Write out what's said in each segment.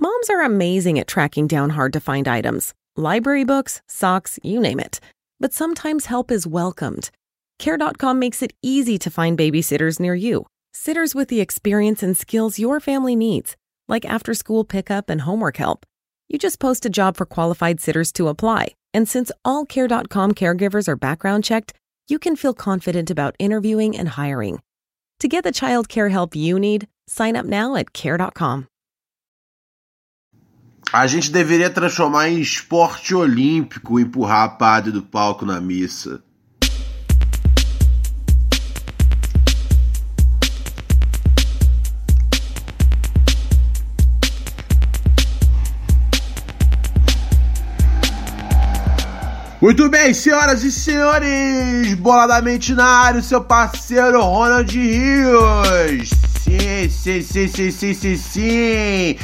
Moms are amazing at tracking down hard to find items library books, socks, you name it. But sometimes help is welcomed. Care.com makes it easy to find babysitters near you, sitters with the experience and skills your family needs, like after school pickup and homework help. You just post a job for qualified sitters to apply, and since all Care.com caregivers are background checked, you can feel confident about interviewing and hiring. To get the child care help you need, sign up now at Care.com. A gente deveria transformar em esporte olímpico empurrar a padre do palco na missa. Muito bem, senhoras e senhores, boladamente na área, seu parceiro Ronald Rios. Sim, sim, sim, sim, sim, sim, sim.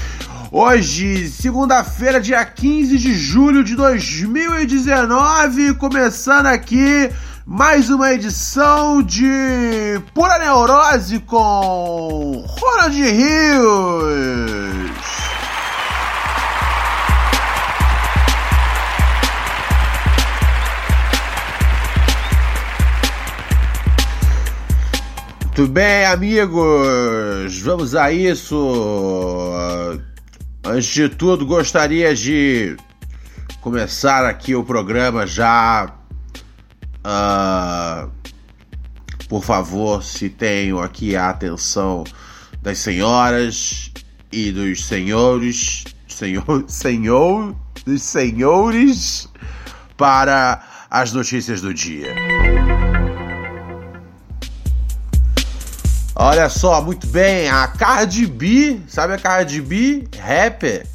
Hoje, segunda-feira, dia 15 de julho de 2019, começando aqui mais uma edição de Pura Neurose com Ronald Rios. Muito bem, amigos, vamos a isso. Antes de tudo, gostaria de começar aqui o programa já. Uh, por favor, se tenho aqui a atenção das senhoras e dos senhores, senhor, senhor, dos senhores, para as notícias do dia. Olha só, muito bem, a Cardi B, sabe a Cardi B, rapper,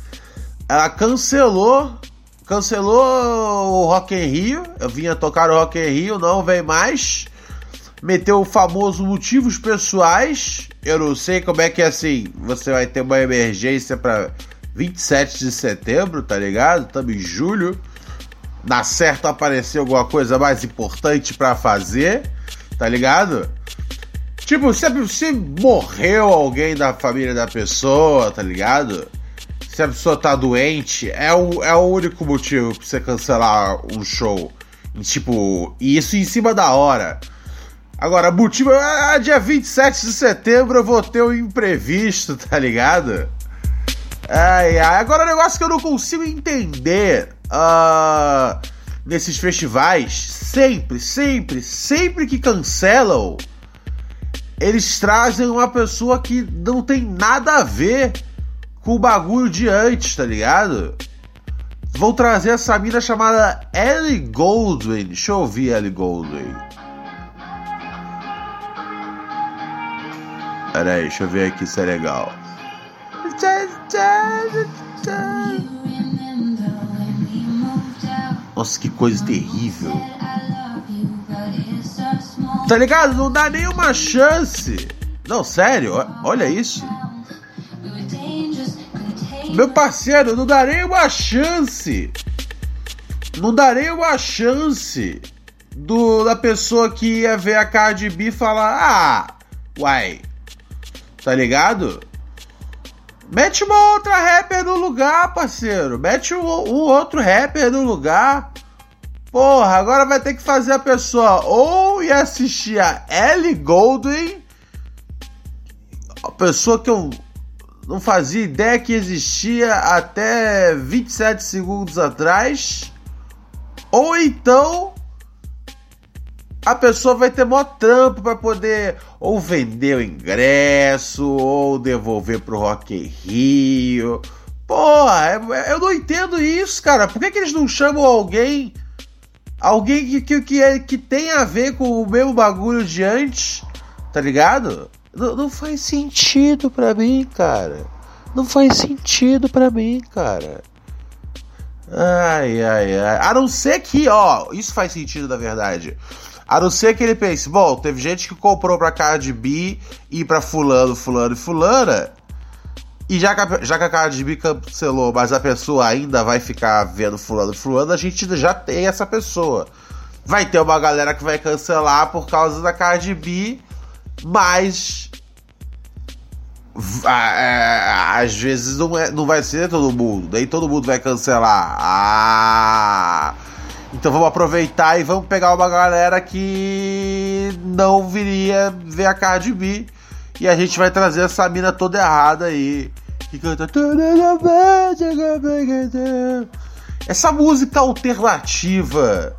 ela cancelou, cancelou o Rock in Rio, eu vinha tocar o Rock in Rio, não vem mais, meteu o famoso motivos pessoais, eu não sei como é que é assim, você vai ter uma emergência para 27 de setembro, tá ligado? Estamos em julho, na certo apareceu alguma coisa mais importante para fazer, tá ligado? Tipo, se, se morreu alguém da família da pessoa, tá ligado? Se a pessoa tá doente, é o, é o único motivo pra você cancelar um show. E, tipo, isso em cima da hora. Agora, motivo é dia 27 de setembro eu vou ter um imprevisto, tá ligado? Ai, ai. Agora, o um negócio que eu não consigo entender uh, nesses festivais, sempre, sempre, sempre que cancelam eles trazem uma pessoa que não tem nada a ver com o bagulho de antes, tá ligado? Vão trazer essa mina chamada Ellie Goldwyn. Deixa eu ouvir Ellie Goldwyn. Pera aí, deixa eu ver aqui se é legal. Nossa, que coisa terrível. Tá ligado? Não dá nenhuma chance. Não, sério, olha isso. Meu parceiro, não dá nenhuma chance. Não dá nenhuma chance do, da pessoa que ia ver a Cardi B falar: Ah, uai, tá ligado? Mete uma outra rapper no lugar, parceiro. Mete um, um outro rapper no lugar. Porra, agora vai ter que fazer a pessoa ou ir assistir a Ellie Goldwyn, a pessoa que eu não fazia ideia que existia até 27 segundos atrás, ou então a pessoa vai ter maior trampo para poder ou vender o ingresso ou devolver pro Rock in Rio. Porra, eu não entendo isso, cara. Por que, que eles não chamam alguém Alguém que, que, que, é, que tem a ver com o mesmo bagulho de antes, tá ligado? Não, faz sentido pra mim, cara. Não faz sentido pra mim, cara. Ai, ai, ai. A não ser que, ó, isso faz sentido na verdade. A não ser que ele pense, bom, teve gente que comprou pra Cardi B e pra fulano, fulano e fulana. E já que, a, já que a Cardi cancelou, mas a pessoa ainda vai ficar vendo fulano fulano, a gente já tem essa pessoa. Vai ter uma galera que vai cancelar por causa da Cardi B, mas é, às vezes não, é, não vai ser todo mundo, nem todo mundo vai cancelar. Ah! Então vamos aproveitar e vamos pegar uma galera que não viria ver a Cardi B e a gente vai trazer essa mina toda errada aí. Que canta Essa música alternativa.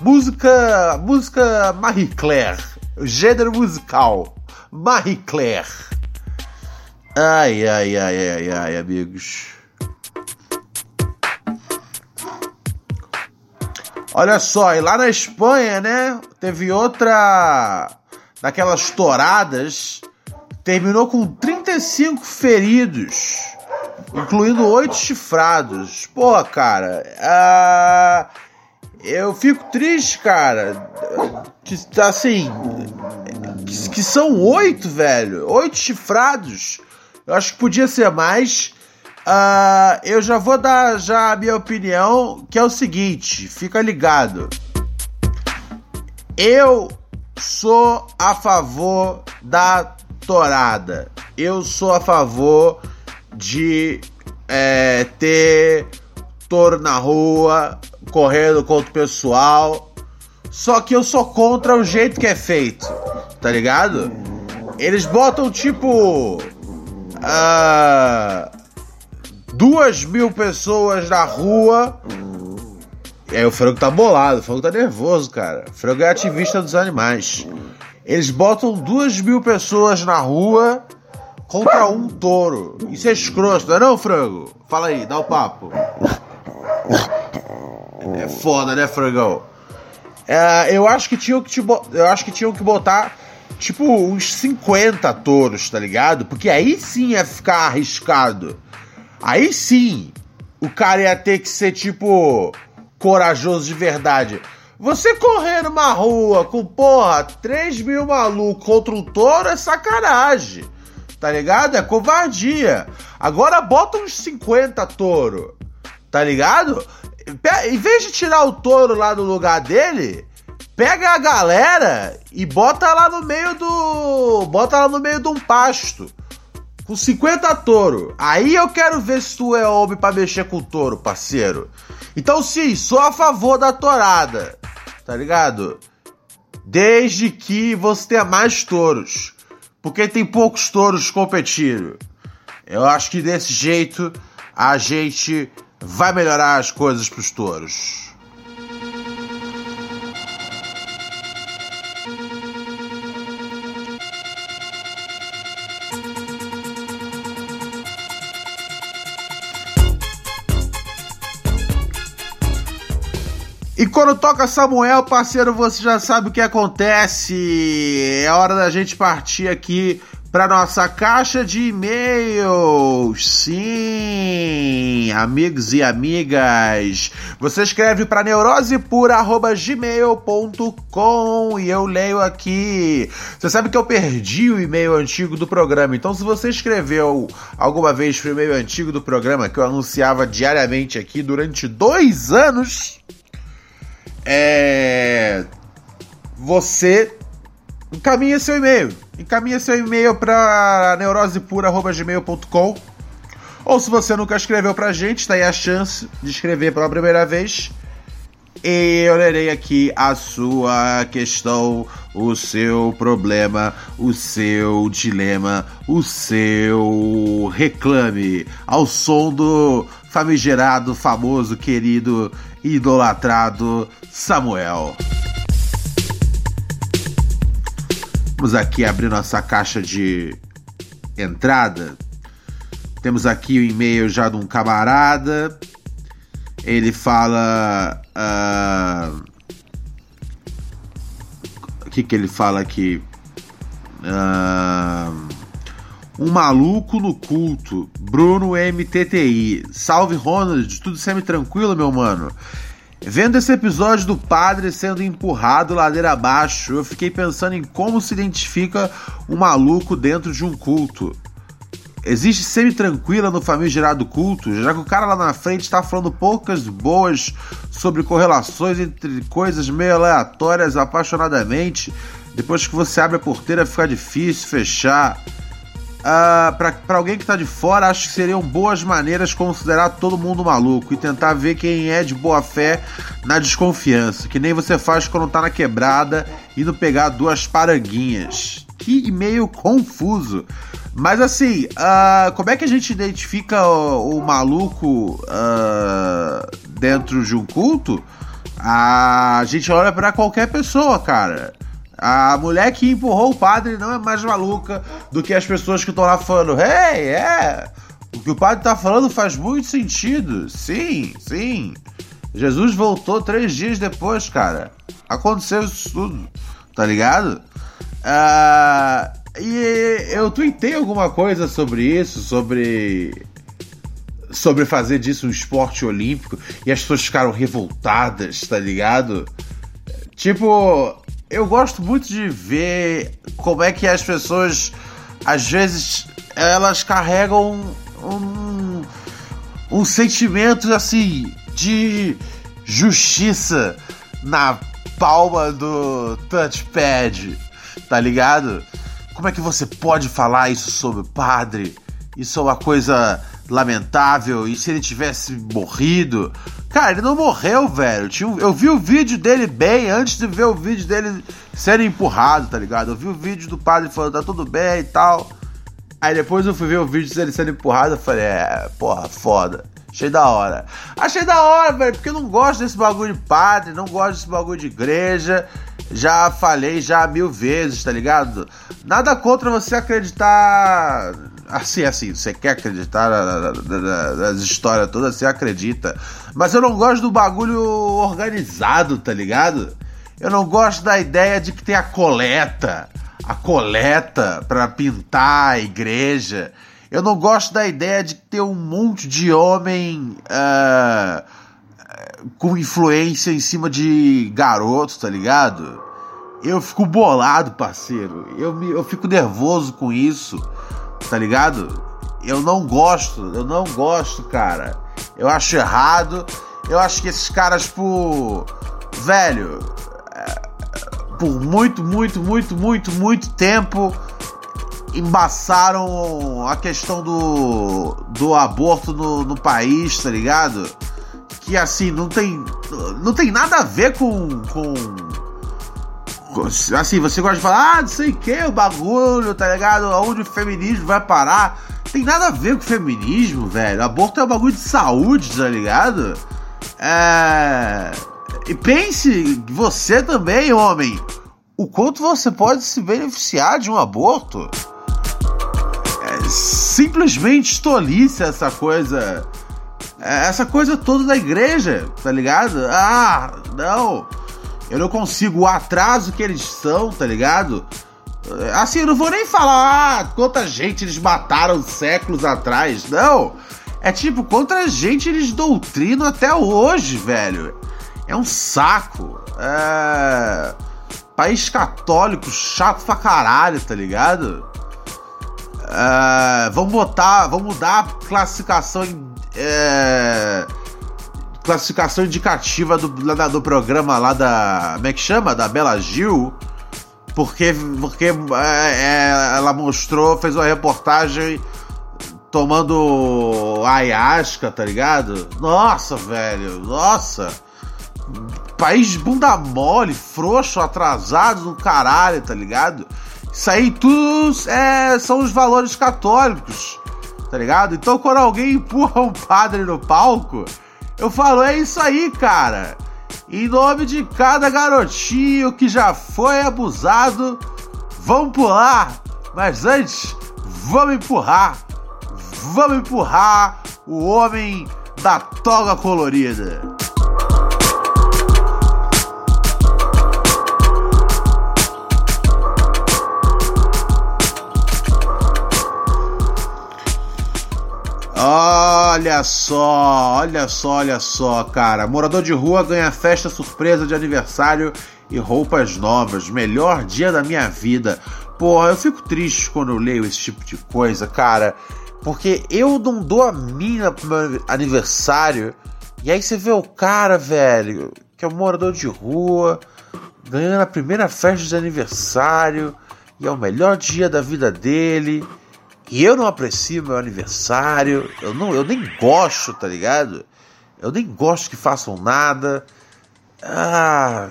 Música. Música Marie Claire. Gênero musical. Marie Claire. Ai, ai, ai, ai, ai, amigos. Olha só, e lá na Espanha, né? Teve outra daquelas touradas. Terminou com 35 feridos, incluindo oito chifrados. Pô, cara, uh, eu fico triste, cara. Que, assim, que, que são oito, velho. Oito chifrados. Eu acho que podia ser mais. Uh, eu já vou dar já a minha opinião, que é o seguinte, fica ligado. Eu sou a favor da torada. Eu sou a favor de é, ter touro na rua, correndo contra o pessoal. Só que eu sou contra o jeito que é feito, tá ligado? Eles botam tipo. Uh, duas mil pessoas na rua. E aí o frango tá bolado, o frango tá nervoso, cara. O frango é ativista dos animais. Eles botam duas mil pessoas na rua contra um touro. Isso é escroto, não é não, frango? Fala aí, dá o papo. É foda, né, frangão? É, eu acho que tinham que te eu acho que tinham que botar tipo uns 50 touros, tá ligado? Porque aí sim ia ficar arriscado. Aí sim, o cara ia ter que ser tipo corajoso de verdade. Você correr numa rua com, porra, 3 mil malucos contra um touro é sacanagem. Tá ligado? É covardia. Agora bota uns 50 touro. Tá ligado? Em vez de tirar o touro lá do lugar dele, pega a galera e bota lá no meio do. Bota lá no meio de um pasto com 50 touro. Aí eu quero ver se tu é homem para mexer com touro, parceiro. Então sim, sou a favor da torada, tá ligado? Desde que você tenha mais touros. Porque tem poucos touros competindo. Eu acho que desse jeito a gente vai melhorar as coisas pros touros. E quando toca Samuel, parceiro, você já sabe o que acontece. É hora da gente partir aqui para nossa caixa de e-mails. Sim, amigos e amigas. Você escreve para neurosepura@gmail.com e eu leio aqui. Você sabe que eu perdi o e-mail antigo do programa. Então, se você escreveu alguma vez pro e-mail antigo do programa que eu anunciava diariamente aqui durante dois anos, é, você encaminha seu e-mail. Encaminha seu e-mail para neurosepura.gmail.com ou se você nunca escreveu pra gente, está aí a chance de escrever pela primeira vez. E eu lerei aqui a sua questão, o seu problema, o seu dilema, o seu reclame, ao som do famigerado, famoso, querido, idolatrado Samuel. Vamos aqui abrir nossa caixa de entrada. Temos aqui o e-mail já de um camarada. Ele fala. Uh, o que, que ele fala aqui? Uh, um maluco no culto. Bruno MTTI. Salve Ronald, tudo semi-tranquilo, meu mano? Vendo esse episódio do padre sendo empurrado ladeira abaixo, eu fiquei pensando em como se identifica um maluco dentro de um culto. Existe semi-tranquila no famigerado culto, já que o cara lá na frente está falando poucas boas sobre correlações entre coisas meio aleatórias apaixonadamente. Depois que você abre a porteira fica difícil fechar. Uh, para alguém que tá de fora, acho que seriam boas maneiras considerar todo mundo maluco e tentar ver quem é de boa fé na desconfiança, que nem você faz quando tá na quebrada indo pegar duas paranguinhas. Que e-mail confuso. Mas assim, uh, como é que a gente identifica o, o maluco uh, dentro de um culto? A gente olha para qualquer pessoa, cara. A mulher que empurrou o padre não é mais maluca do que as pessoas que estão lá falando, hey, é, o que o padre tá falando faz muito sentido. Sim, sim. Jesus voltou três dias depois, cara. Aconteceu isso tudo, tá ligado? Uh, e eu tuitei alguma coisa sobre isso, sobre. Sobre fazer disso um esporte olímpico e as pessoas ficaram revoltadas, tá ligado? Tipo, eu gosto muito de ver como é que as pessoas, às vezes, elas carregam um, um sentimento assim de justiça na palma do touchpad, tá ligado? Como é que você pode falar isso sobre o padre? Isso é uma coisa lamentável. E se ele tivesse morrido? Cara, ele não morreu, velho. Eu vi o vídeo dele bem antes de ver o vídeo dele sendo empurrado, tá ligado? Eu vi o vídeo do padre falando, tá tudo bem e tal. Aí depois eu fui ver o vídeo dele sendo empurrado, eu falei, é, porra, foda. Achei da hora. Achei da hora, velho, porque eu não gosto desse bagulho de padre, não gosto desse bagulho de igreja. Já falei já mil vezes, tá ligado? Nada contra você acreditar. Assim, assim, você quer acreditar nas histórias todas, você acredita. Mas eu não gosto do bagulho organizado, tá ligado? Eu não gosto da ideia de que tem a coleta. A coleta para pintar a igreja. Eu não gosto da ideia de ter um monte de homem uh, com influência em cima de garotos, tá ligado? Eu fico bolado, parceiro. Eu, me, eu fico nervoso com isso, tá ligado? Eu não gosto, eu não gosto, cara. Eu acho errado. Eu acho que esses caras, por. Velho. É, por muito, muito, muito, muito, muito tempo embaçaram a questão do, do aborto no, no país, tá ligado? Que assim, não tem. Não tem nada a ver com. com assim, você gosta de falar, ah, não sei o que, o bagulho, tá ligado? Aonde o feminismo vai parar. Tem nada a ver com feminismo, velho. Aborto é um bagulho de saúde, tá ligado? É. E pense, você também, homem, o quanto você pode se beneficiar de um aborto simplesmente tolice essa coisa. É, essa coisa toda da igreja, tá ligado? Ah, não. Eu não consigo o atraso que eles são, tá ligado? É, assim, eu não vou nem falar ah, quanta gente eles mataram séculos atrás, não. É tipo, quanta gente eles doutrinam até hoje, velho. É um saco. É. País católico chato pra caralho, tá ligado? Uh, vamos botar, vamos mudar a classificação é, classificação indicativa do, do programa lá da. Como é que chama? Da Bela Gil. Porque, porque é, é, ela mostrou, fez uma reportagem tomando ayahuasca, tá ligado? Nossa, velho, nossa. País bunda mole, frouxo, atrasado no caralho, tá ligado? Isso aí tudo é, são os valores católicos, tá ligado? Então quando alguém empurra um padre no palco, eu falo, é isso aí, cara. Em nome de cada garotinho que já foi abusado, vamos pular. Mas antes, vamos empurrar. Vamos empurrar o homem da toga colorida. Olha só, olha só, olha só, cara. Morador de rua ganha festa surpresa de aniversário e roupas novas. Melhor dia da minha vida. Porra, eu fico triste quando eu leio esse tipo de coisa, cara. Porque eu não dou a minha pro meu aniversário. E aí você vê o cara, velho, que é um morador de rua, ganhando a primeira festa de aniversário. E é o melhor dia da vida dele. E eu não aprecio meu aniversário, eu, não, eu nem gosto, tá ligado? Eu nem gosto que façam nada. Ah,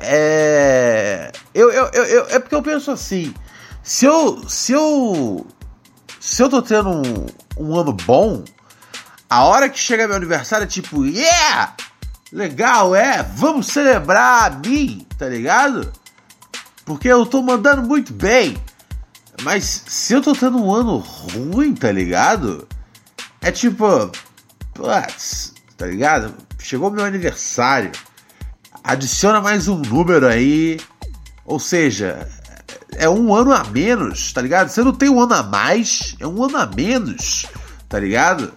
é. Eu, eu, eu, eu, é porque eu penso assim: se eu. Se eu. Se eu tô tendo um, um ano bom, a hora que chega meu aniversário é tipo, yeah! Legal, é, vamos celebrar a mim, tá ligado? Porque eu tô mandando muito bem. Mas se eu tô tendo um ano ruim, tá ligado? É tipo, putz, tá ligado? Chegou meu aniversário. Adiciona mais um número aí. Ou seja, é um ano a menos, tá ligado? Você não tem um ano a mais, é um ano a menos, tá ligado?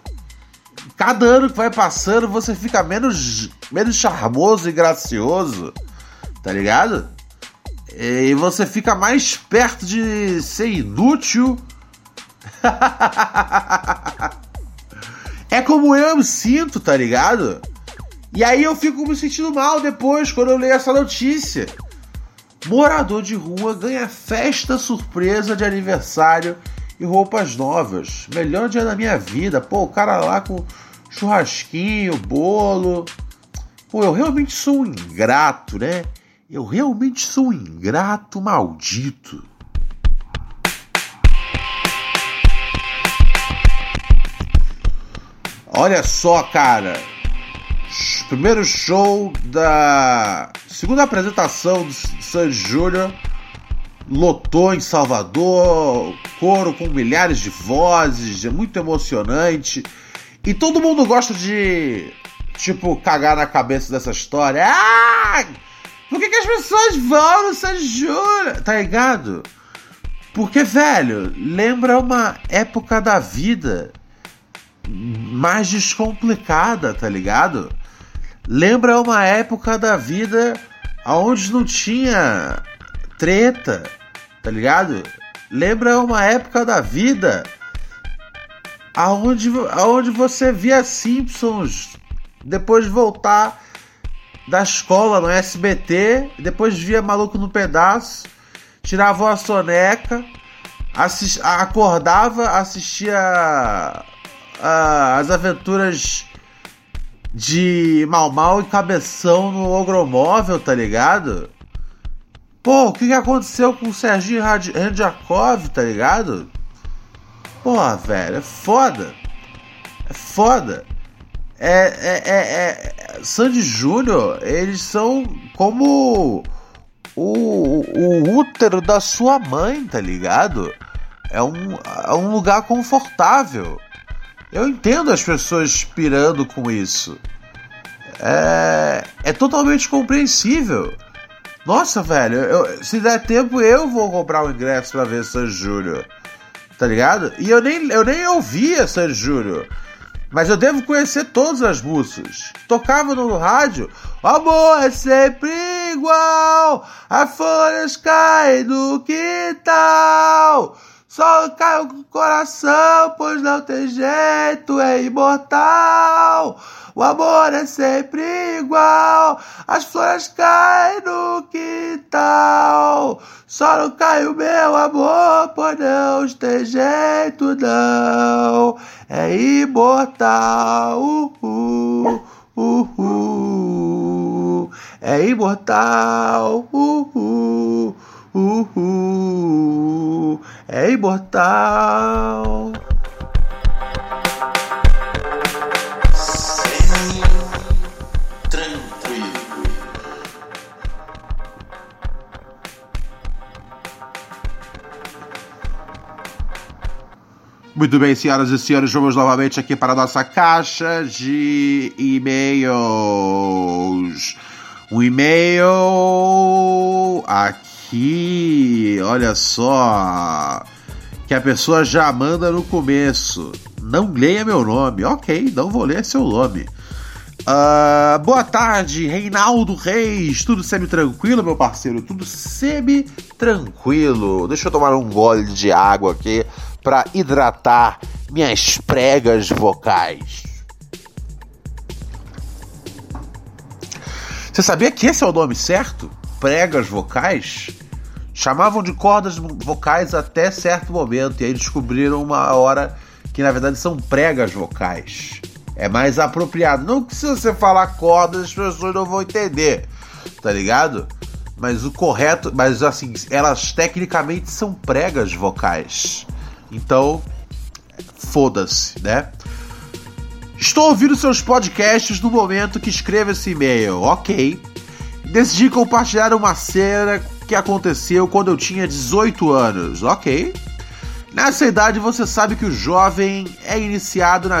Cada ano que vai passando, você fica menos, menos charmoso e gracioso, tá ligado? E você fica mais perto de ser inútil. é como eu me sinto, tá ligado? E aí eu fico me sentindo mal depois quando eu leio essa notícia. Morador de rua ganha festa surpresa de aniversário e roupas novas. Melhor dia da minha vida. Pô, o cara lá com churrasquinho, bolo. Pô, eu realmente sou um ingrato, né? Eu realmente sou um ingrato maldito. Olha só, cara. Primeiro show da segunda apresentação do San Júnior lotou em Salvador, coro com milhares de vozes, é muito emocionante. E todo mundo gosta de, tipo, cagar na cabeça dessa história. Ah! Por que, que as pessoas vão no San Júnior? Tá ligado? Porque, velho, lembra uma época da vida mais descomplicada, tá ligado? Lembra uma época da vida onde não tinha treta, tá ligado? Lembra uma época da vida aonde, aonde você via Simpsons depois de voltar da escola no SBT, depois via Maluco no Pedaço, tirava a soneca, assist, acordava, assistia a, as aventuras de Mal Mal e Cabeção no Ogromóvel, tá ligado? Pô, o que, que aconteceu com o Serginho Randjakov, tá ligado? Porra, velho, é foda. É foda. É, é, é, é, Sandy Júnior, eles são como o, o útero da sua mãe, tá ligado? É um, é um lugar confortável. Eu entendo as pessoas pirando com isso. É, é totalmente compreensível. Nossa, velho, eu, se der tempo eu vou comprar o um ingresso pra ver San Júnior. Tá ligado? E eu nem, eu nem ouvia San Júnior. Mas eu devo conhecer todas as músicas. Tocava no rádio. O amor é sempre igual. As folhas caem do quintal. Só cai o coração, pois não tem jeito, é imortal. O amor é sempre igual, as flores caem no quintal. Só não cai o meu amor, pois não tem jeito, não. É imortal, uhul, uhul. É imortal, uhul é imortal. Muito bem, senhoras e senhores, vamos novamente aqui para a nossa caixa de e-mails. Um e-mail aqui aqui, olha só, que a pessoa já manda no começo. Não leia meu nome. Ok, não vou ler seu nome. Uh, boa tarde, Reinaldo Reis. Tudo semi-tranquilo, meu parceiro? Tudo semi-tranquilo. Deixa eu tomar um gole de água aqui para hidratar minhas pregas vocais. Você sabia que esse é o nome certo? Pregas vocais? chamavam de cordas vocais até certo momento, e aí descobriram uma hora que na verdade são pregas vocais. É mais apropriado. Não que se você falar cordas as pessoas não vão entender, tá ligado? Mas o correto, mas assim, elas tecnicamente são pregas vocais. Então, foda-se, né? Estou ouvindo seus podcasts no momento que escrevo esse e-mail. Ok. Decidi compartilhar uma cena que aconteceu quando eu tinha 18 anos. Ok. Nessa idade você sabe que o jovem é iniciado na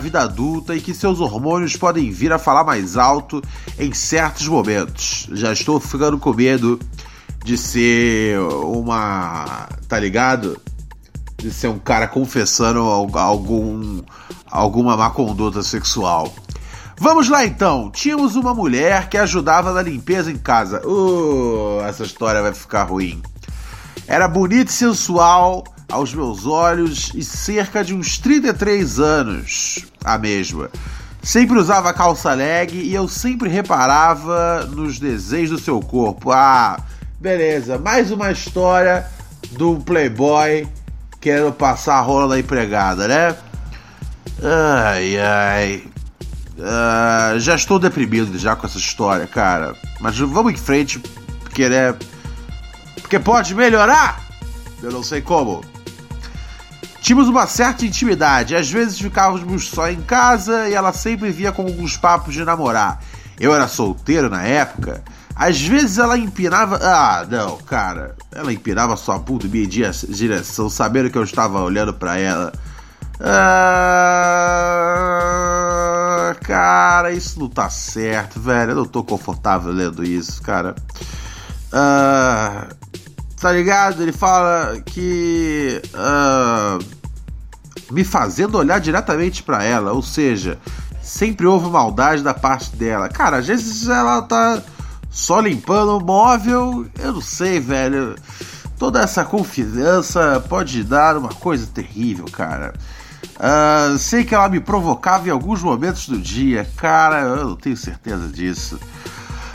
Vida adulta e que seus hormônios podem vir a falar mais alto em certos momentos. Já estou ficando com medo de ser uma. tá ligado? De ser um cara confessando algum, alguma má conduta sexual. Vamos lá então. Tínhamos uma mulher que ajudava na limpeza em casa. Uh, essa história vai ficar ruim. Era bonita e sensual aos meus olhos e cerca de uns 33 anos a mesma. Sempre usava calça leg e eu sempre reparava nos desenhos do seu corpo. Ah, beleza, mais uma história do playboy querendo passar a rola da empregada, né? Ai, ai. Uh, já estou deprimido já com essa história, cara. Mas vamos em frente, porque né? Porque pode melhorar. Eu não sei como. Tínhamos uma certa intimidade, às vezes ficávamos só em casa e ela sempre via com alguns papos de namorar. Eu era solteiro na época. Às vezes ela empinava. Ah, não, cara. Ela empinava sua puta minha direção, sabendo que eu estava olhando para ela. Ah, cara, isso não tá certo, velho. Eu não tô confortável lendo isso, cara. Ah, tá ligado? Ele fala que. Uh, me fazendo olhar diretamente para ela, ou seja, sempre houve maldade da parte dela. Cara, às vezes ela tá só limpando o móvel, eu não sei, velho. Toda essa confiança pode dar uma coisa terrível, cara. Uh, sei que ela me provocava em alguns momentos do dia, cara, eu não tenho certeza disso.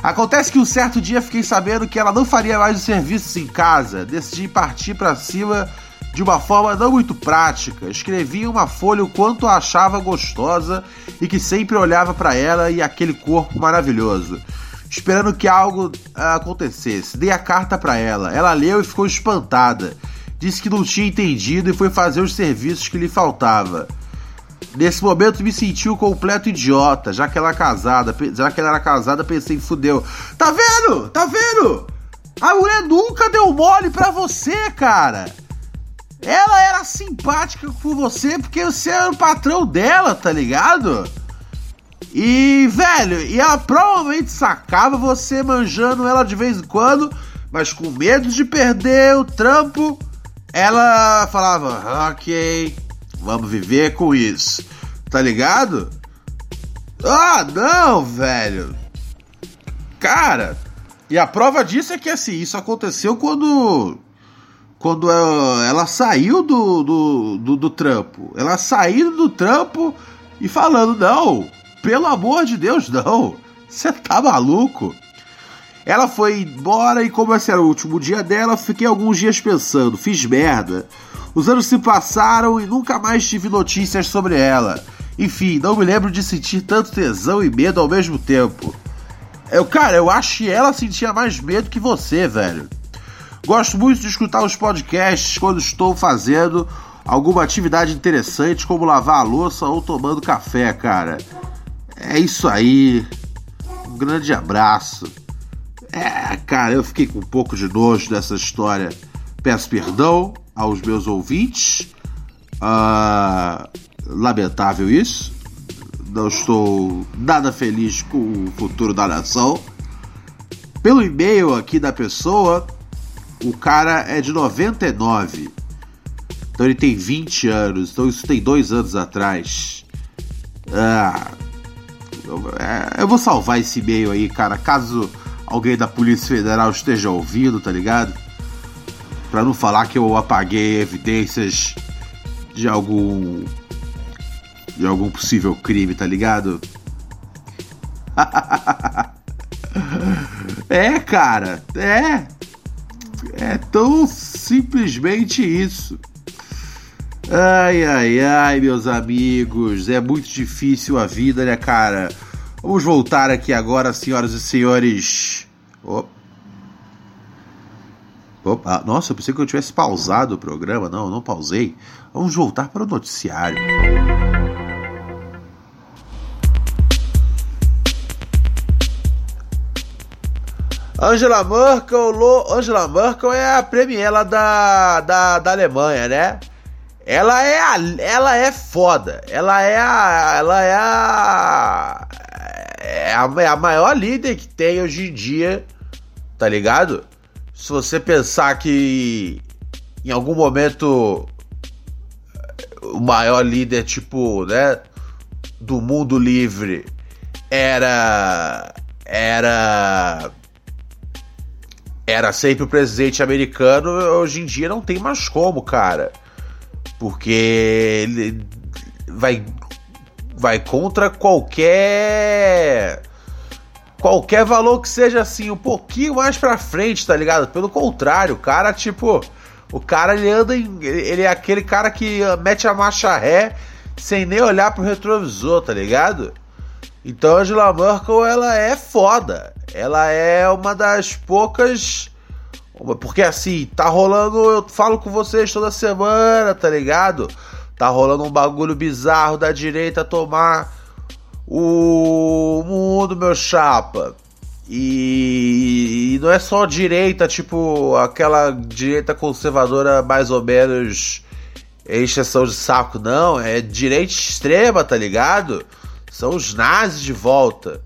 Acontece que um certo dia fiquei sabendo que ela não faria mais os serviços em casa. Decidi partir para cima de uma forma não muito prática. Escrevi em uma folha o quanto a achava gostosa e que sempre olhava para ela e aquele corpo maravilhoso, esperando que algo ah, acontecesse. Dei a carta para ela. Ela leu e ficou espantada. Disse que não tinha entendido e foi fazer os serviços que lhe faltava. Nesse momento me senti um completo idiota, já que ela era casada, já que ela era casada, pensei, fudeu. Tá vendo? Tá vendo? A mulher nunca deu mole pra você, cara. Ela era simpática com você porque você era o patrão dela, tá ligado? E, velho, e ela provavelmente sacava você manjando ela de vez em quando, mas com medo de perder o trampo, ela falava: Ok, Vamos viver com isso. Tá ligado? Ah, não, velho. Cara, e a prova disso é que assim, isso aconteceu quando quando ela, ela saiu do, do, do, do, trampo. Ela saiu do trampo e falando: Não, pelo amor de Deus, não. Você tá maluco? Ela foi embora e, como esse era o último dia dela, fiquei alguns dias pensando: Fiz merda. Os anos se passaram e nunca mais tive notícias sobre ela. Enfim, não me lembro de sentir tanto tesão e medo ao mesmo tempo. Eu, cara, eu acho que ela sentia mais medo que você, velho. Gosto muito de escutar os podcasts quando estou fazendo alguma atividade interessante, como lavar a louça ou tomando café, cara. É isso aí. Um grande abraço. É, cara, eu fiquei com um pouco de nojo dessa história. Peço perdão aos meus ouvintes. Uh, lamentável isso. Não estou nada feliz com o futuro da nação. Pelo e-mail aqui da pessoa, o cara é de 99. Então ele tem 20 anos. Então isso tem dois anos atrás. Ah, eu vou salvar esse e-mail aí, cara. Caso alguém da Polícia Federal esteja ouvindo, tá ligado? Pra não falar que eu apaguei evidências de algum. de algum possível crime, tá ligado? é, cara, é. É tão simplesmente isso. Ai, ai, ai, meus amigos, é muito difícil a vida, né, cara? Vamos voltar aqui agora, senhoras e senhores. Opa. Opa. Nossa, eu pensei que eu tivesse pausado o programa. Não, não pausei. Vamos voltar para o noticiário. Angela Merkel, Angela Merkel é a premier da, da, da Alemanha, né? Ela é a, ela é foda. Ela é a, ela é a, é a, é a maior líder que tem hoje em dia, tá ligado? Se você pensar que em algum momento o maior líder, tipo, né, do mundo livre era era era sempre o presidente americano, hoje em dia não tem mais como, cara. Porque ele vai vai contra qualquer qualquer valor que seja assim um pouquinho mais para frente, tá ligado? Pelo contrário, o cara tipo, o cara ele anda em, ele é aquele cara que mete a marcha ré sem nem olhar pro retrovisor, tá ligado? Então Angela Merkel ela é foda. Ela é uma das poucas porque assim, tá rolando, eu falo com vocês toda semana, tá ligado? Tá rolando um bagulho bizarro da direita tomar o mundo, meu chapa. E, não é só direita, tipo, aquela direita conservadora mais ou menos exceção de saco, não. É direita extrema, tá ligado? São os nazis de volta.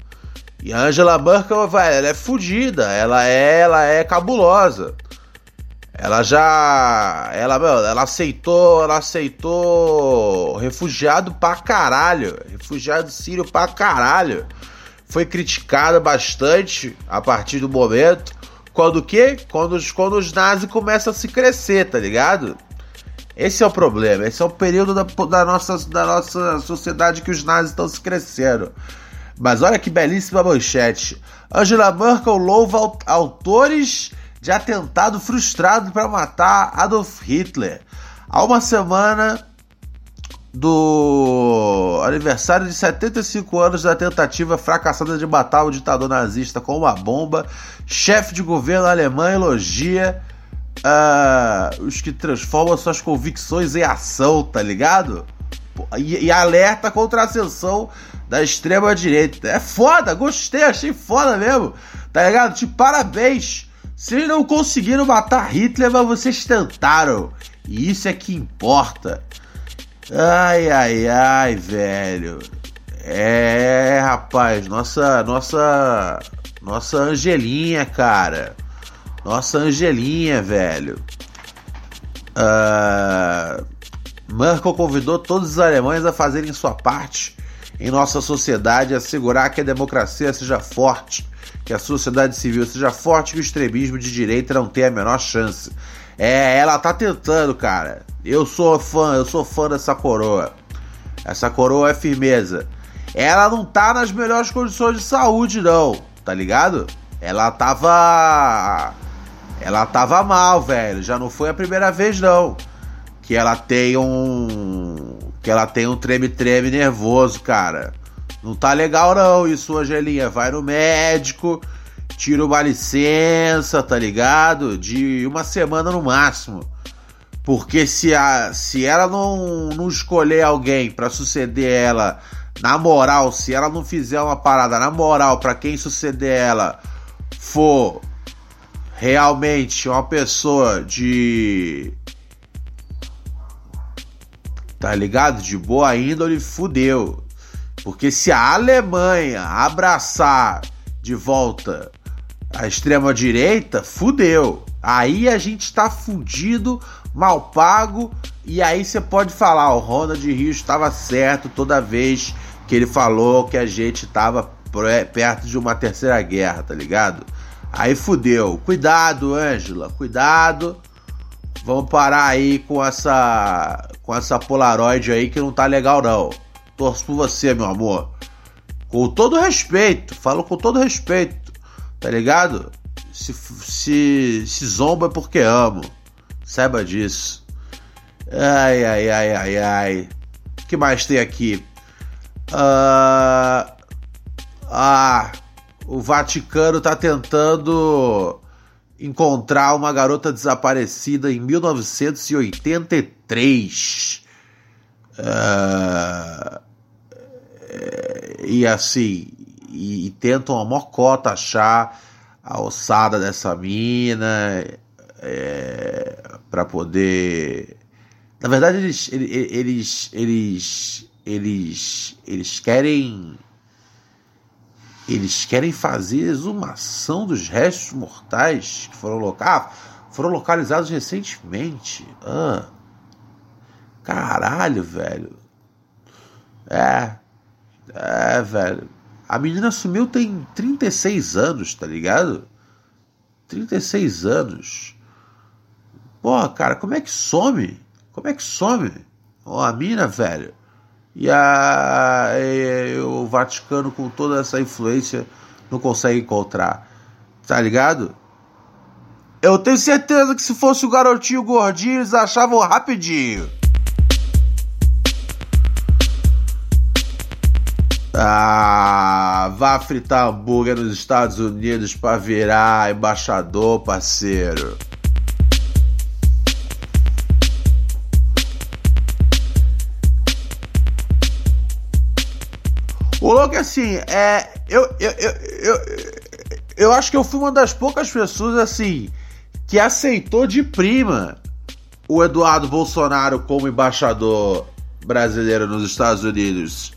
E a Angela Merkel, vai, ela é fodida, ela é, ela é cabulosa. Ela já, ela, ela aceitou, ela aceitou refugiado pra caralho, refugiado sírio pra caralho. Foi criticada bastante a partir do momento quando o quê? Quando os, quando os nazis começam a se crescer, tá ligado? Esse é o problema, esse é o período da, da, nossa, da nossa sociedade que os nazis estão se crescendo. Mas olha que belíssima manchete. Angela Merkel louva autores de atentado frustrado para matar Adolf Hitler. Há uma semana do aniversário de 75 anos da tentativa fracassada de matar o ditador nazista com uma bomba, chefe de governo alemão elogia uh, os que transformam suas convicções em ação, tá ligado? E, e alerta contra a ascensão da extrema direita. É foda, gostei, achei foda mesmo. Tá ligado? Tipo, parabéns. Vocês não conseguiram matar Hitler, mas vocês tentaram. E isso é que importa. Ai, ai, ai, velho. É, rapaz, nossa, nossa, nossa Angelinha, cara. Nossa Angelinha, velho. Uh, Merkel convidou todos os alemães a fazerem sua parte em nossa sociedade assegurar que a democracia seja forte, que a sociedade civil seja forte, que o extremismo de direita não tenha a menor chance. É, ela tá tentando, cara. Eu sou fã, eu sou fã dessa coroa. Essa coroa é firmeza. Ela não tá nas melhores condições de saúde, não, tá ligado? Ela tava. Ela tava mal, velho. Já não foi a primeira vez, não. Que ela tem um que ela tem um treme-treme nervoso, cara. Não tá legal não isso, Angelinha. Vai no médico, tira uma licença, tá ligado? De uma semana no máximo. Porque se, a, se ela não, não escolher alguém para suceder ela na moral, se ela não fizer uma parada na moral para quem suceder ela for realmente uma pessoa de tá ligado? De boa índole, fudeu. Porque se a Alemanha abraçar de volta a extrema-direita, fudeu. Aí a gente tá fudido, mal pago, e aí você pode falar, o Ronald Rios estava certo toda vez que ele falou que a gente tava perto de uma terceira guerra, tá ligado? Aí fudeu. Cuidado, Ângela, cuidado. Vamos parar aí com essa com essa Polaroid aí que não tá legal não. Torço por você, meu amor. Com todo respeito, falo com todo respeito, tá ligado? Se, se, se zomba é porque amo. Saiba disso. Ai, ai, ai, ai, ai. O que mais tem aqui? Ah, ah, o Vaticano tá tentando encontrar uma garota desaparecida em 1983. Ah, e assim, e, e tentam a mocota achar a ossada dessa mina é, para poder. Na verdade, eles, eles, eles, eles, eles querem. Eles querem fazer exumação dos restos mortais que foram, loca... ah, foram localizados recentemente. Ah, caralho, velho. É. É, velho. A menina sumiu tem 36 anos, tá ligado? 36 anos. Porra, cara, como é que some? Como é que some? Ó, a mina, velho. E, a, e, o Vaticano, com toda essa influência, não consegue encontrar. Tá ligado? Eu tenho certeza que se fosse o garotinho gordinho, eles achavam rapidinho. Ah, vá fritar hambúrguer nos Estados Unidos para virar embaixador, parceiro. O louco é assim, é. Eu, eu, eu, eu, acho que eu fui uma das poucas pessoas assim que aceitou de prima o Eduardo Bolsonaro como embaixador brasileiro nos Estados Unidos.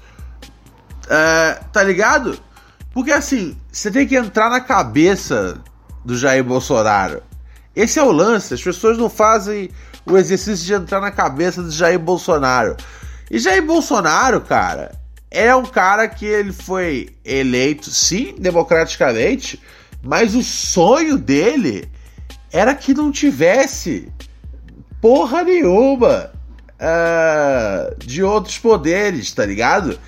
É, tá ligado? Porque assim, você tem que entrar na cabeça do Jair Bolsonaro. Esse é o lance, as pessoas não fazem o exercício de entrar na cabeça do Jair Bolsonaro. E Jair Bolsonaro, cara, é um cara que ele foi eleito, sim, democraticamente, mas o sonho dele era que não tivesse porra nenhuma uh, de outros poderes, tá ligado?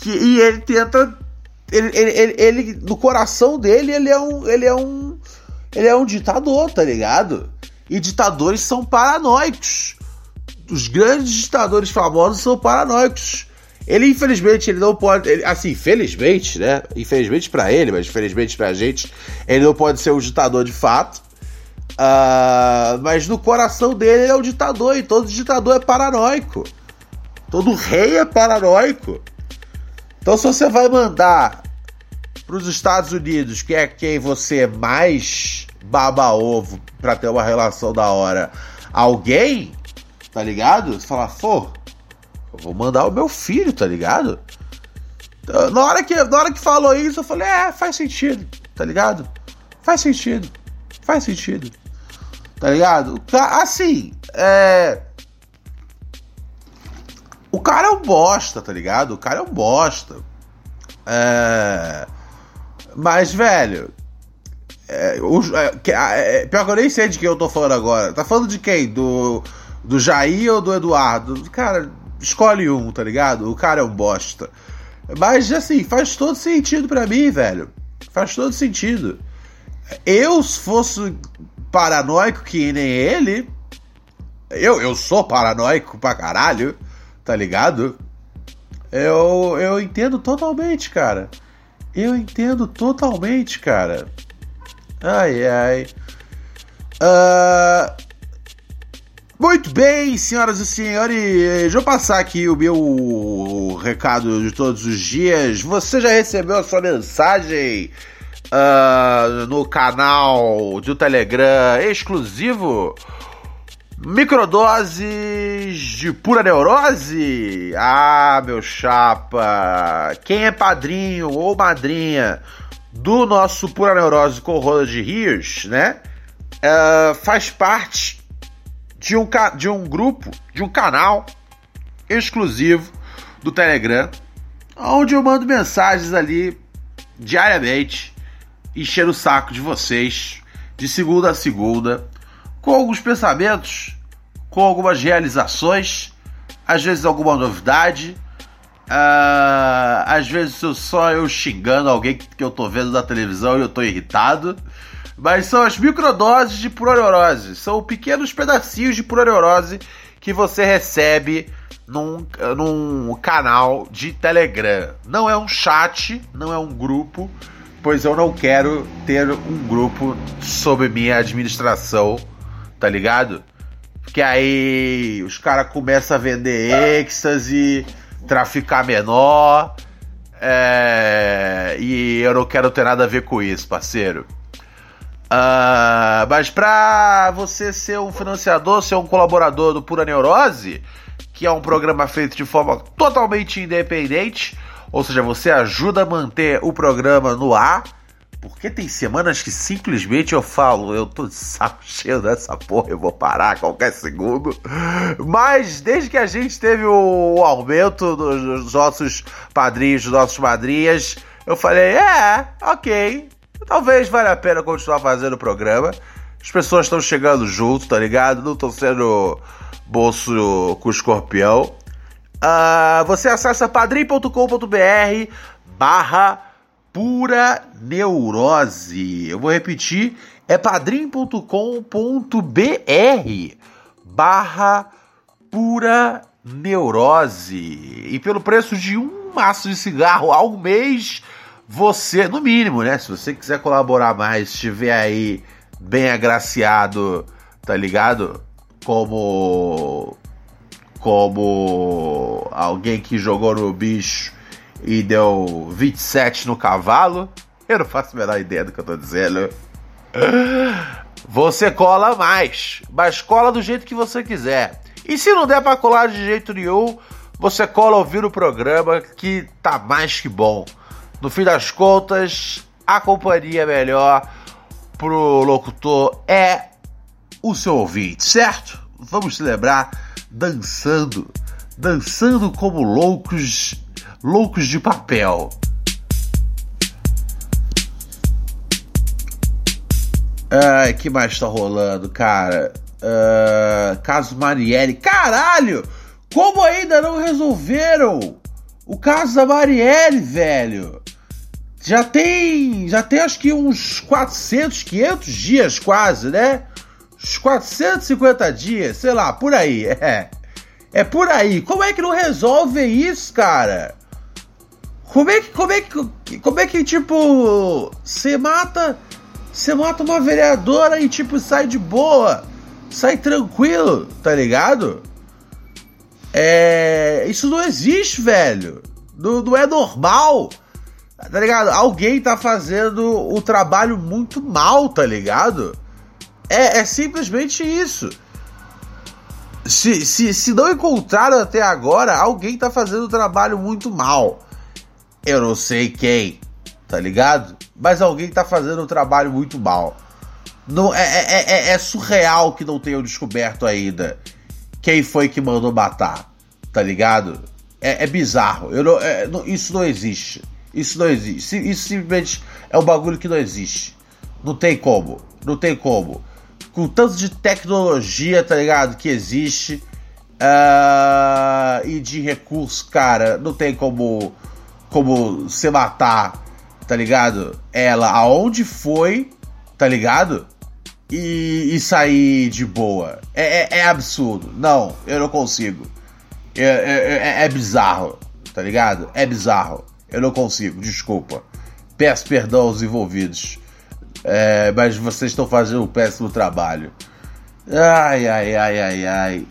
Que, e ele tenta. Ele, ele, ele, ele, no coração dele, ele é um. Ele é um. Ele é um ditador, tá ligado? E ditadores são paranoicos. Os grandes ditadores famosos são paranoicos. Ele, infelizmente, ele não pode. Ele, assim, felizmente, né? Infelizmente para ele, mas felizmente pra gente, ele não pode ser um ditador de fato. Uh, mas no coração dele ele é um ditador, e todo ditador é paranoico. Todo rei é paranoico. Então, se você vai mandar para os Estados Unidos, que é quem você mais baba ovo para ter uma relação da hora, alguém, tá ligado? Você fala, pô, vou mandar o meu filho, tá ligado? Na hora, que, na hora que falou isso, eu falei, é, faz sentido, tá ligado? Faz sentido, faz sentido, tá ligado? Assim, é. O cara é um bosta, tá ligado? O cara é um bosta. É... Mas, velho. É, o, é, é, pior que eu nem sei de quem eu tô falando agora. Tá falando de quem? Do, do Jair ou do Eduardo? Cara, escolhe um, tá ligado? O cara é um bosta. Mas, assim, faz todo sentido para mim, velho. Faz todo sentido. Eu, se fosse paranoico que nem ele. Eu, eu sou paranoico pra caralho tá ligado? Eu, eu entendo totalmente, cara. Eu entendo totalmente, cara. Ai, ai. Uh, muito bem, senhoras e senhores. Deixa eu passar aqui o meu recado de todos os dias. Você já recebeu a sua mensagem uh, no canal do Telegram exclusivo? Microdoses de pura neurose? Ah, meu chapa! Quem é padrinho ou madrinha do nosso Pura Neurose com Roda de Rios, né? uh, faz parte de um, de um grupo, de um canal exclusivo do Telegram, onde eu mando mensagens ali diariamente, enchendo o saco de vocês, de segunda a segunda, com alguns pensamentos, com algumas realizações, às vezes alguma novidade, uh, às vezes só eu xingando alguém que, eu tô vendo na televisão e eu tô irritado. Mas são as microdoses de purorose. São pequenos pedacinhos de purorose que você recebe num, num canal de Telegram. Não é um chat, não é um grupo, pois eu não quero ter um grupo sob minha administração, tá ligado? Porque aí os caras começam a vender êxtase, traficar menor. É, e eu não quero ter nada a ver com isso, parceiro. Uh, mas para você ser um financiador, ser um colaborador do Pura Neurose, que é um programa feito de forma totalmente independente, ou seja, você ajuda a manter o programa no ar, porque tem semanas que simplesmente eu falo, eu tô de saco cheio dessa porra, eu vou parar a qualquer segundo. Mas desde que a gente teve o aumento dos nossos padrinhos, dos nossos madrinhas, eu falei, é, ok, Talvez valha a pena continuar fazendo o programa. As pessoas estão chegando junto, tá ligado? Não estão sendo bolso com escorpião. Uh, você acessa padrim.com.br barra pura neurose. Eu vou repetir, é padrim.com.br barra pura neurose. E pelo preço de um maço de cigarro ao mês você, no mínimo, né? Se você quiser colaborar mais, estiver aí bem agraciado, tá ligado? Como. Como alguém que jogou no bicho e deu 27 no cavalo. Eu não faço a menor ideia do que eu tô dizendo. Você cola mais, mas cola do jeito que você quiser. E se não der para colar de jeito nenhum, você cola ouvir o programa que tá mais que bom. No fim das contas, a companhia melhor pro locutor é o seu ouvinte, certo? Vamos celebrar dançando, dançando como loucos, loucos de papel. Ai, que mais tá rolando, cara? Uh, caso Marielle. Caralho! Como ainda não resolveram o caso da Marielle, velho? Já tem, já tem acho que uns 400, 500 dias quase, né? Uns 450 dias, sei lá, por aí. É, é por aí. Como é que não resolve isso, cara? Como é que, como é que, como é que tipo, você mata, você mata uma vereadora e tipo sai de boa, sai tranquilo, tá ligado? É, isso não existe, velho. Não, não é normal. Tá ligado? Alguém tá fazendo o trabalho muito mal, tá ligado? É, é simplesmente isso. Se, se, se não encontraram até agora, alguém tá fazendo o trabalho muito mal. Eu não sei quem, tá ligado? Mas alguém tá fazendo o trabalho muito mal. Não, é, é, é, é surreal que não tenham descoberto ainda quem foi que mandou matar, tá ligado? É, é bizarro. Não, é, não, isso não existe. Isso não existe. Isso simplesmente é um bagulho que não existe. Não tem como. Não tem como. Com tanto de tecnologia, tá ligado? Que existe. Uh, e de recurso, cara, não tem como. Como você matar, tá ligado? Ela aonde foi, tá ligado? E, e sair de boa. É, é, é, absurdo. Não, eu não consigo. É, é, é, é bizarro, tá ligado? É bizarro. Eu não consigo, desculpa. Peço perdão aos envolvidos. É, mas vocês estão fazendo um péssimo trabalho. Ai, ai, ai, ai, ai.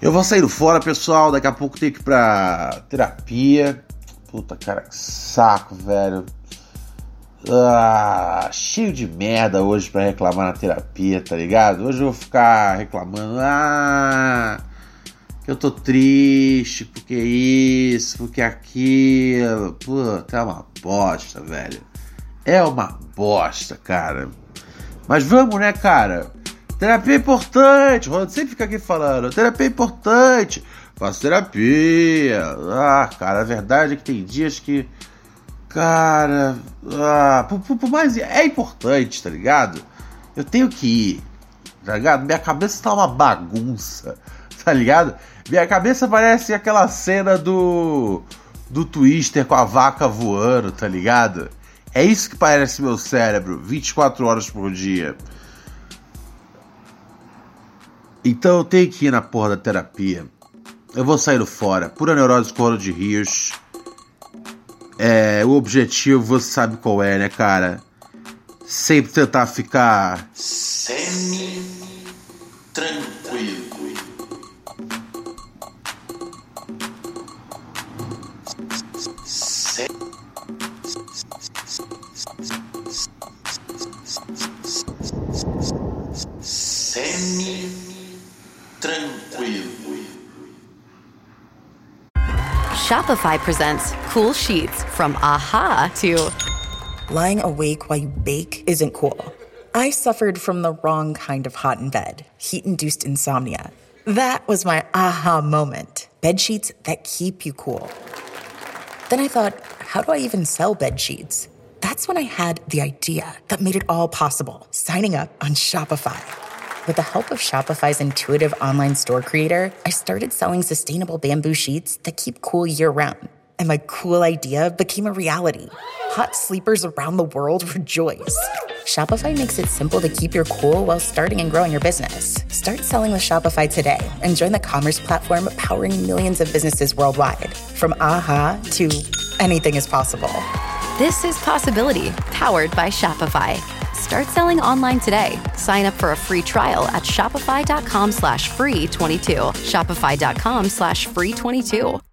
Eu vou saindo fora, pessoal. Daqui a pouco tenho que ir pra terapia. Puta, cara, que saco, velho. Ah, cheio de merda hoje para reclamar na terapia, tá ligado? Hoje eu vou ficar reclamando. Ah, eu tô triste, porque isso, porque aquilo. Puta, é uma bosta, velho. É uma bosta, cara. Mas vamos, né, cara? Terapia é importante. O Ronaldo sempre fica aqui falando. Terapia é importante. Faço terapia. Ah, cara, a verdade é que tem dias que. Cara. Ah, por, por, por mais. É importante, tá ligado? Eu tenho que ir. Tá ligado? Minha cabeça tá uma bagunça. Tá ligado? Minha cabeça parece aquela cena do. Do Twister com a vaca voando, tá ligado? É isso que parece meu cérebro, 24 horas por dia. Então eu tenho que ir na porra da terapia. Eu vou sair fora. Pura neurose coro de rios. É, o objetivo você sabe qual é, né, cara? Sempre tentar ficar semi tranquilo. Shopify presents cool sheets from aha to Lying awake while you bake isn't cool. I suffered from the wrong kind of hot in bed, heat induced insomnia. That was my aha moment. Bed sheets that keep you cool. Then I thought, how do I even sell bed sheets? That's when I had the idea that made it all possible signing up on Shopify. With the help of Shopify's intuitive online store creator, I started selling sustainable bamboo sheets that keep cool year round. And my cool idea became a reality. Hot sleepers around the world rejoice. Shopify makes it simple to keep your cool while starting and growing your business. Start selling with Shopify today and join the commerce platform powering millions of businesses worldwide. From aha to anything is possible. This is Possibility, powered by Shopify. Start selling online today. Sign up for a free trial at shopify.com slash free 22. Shopify.com slash free 22.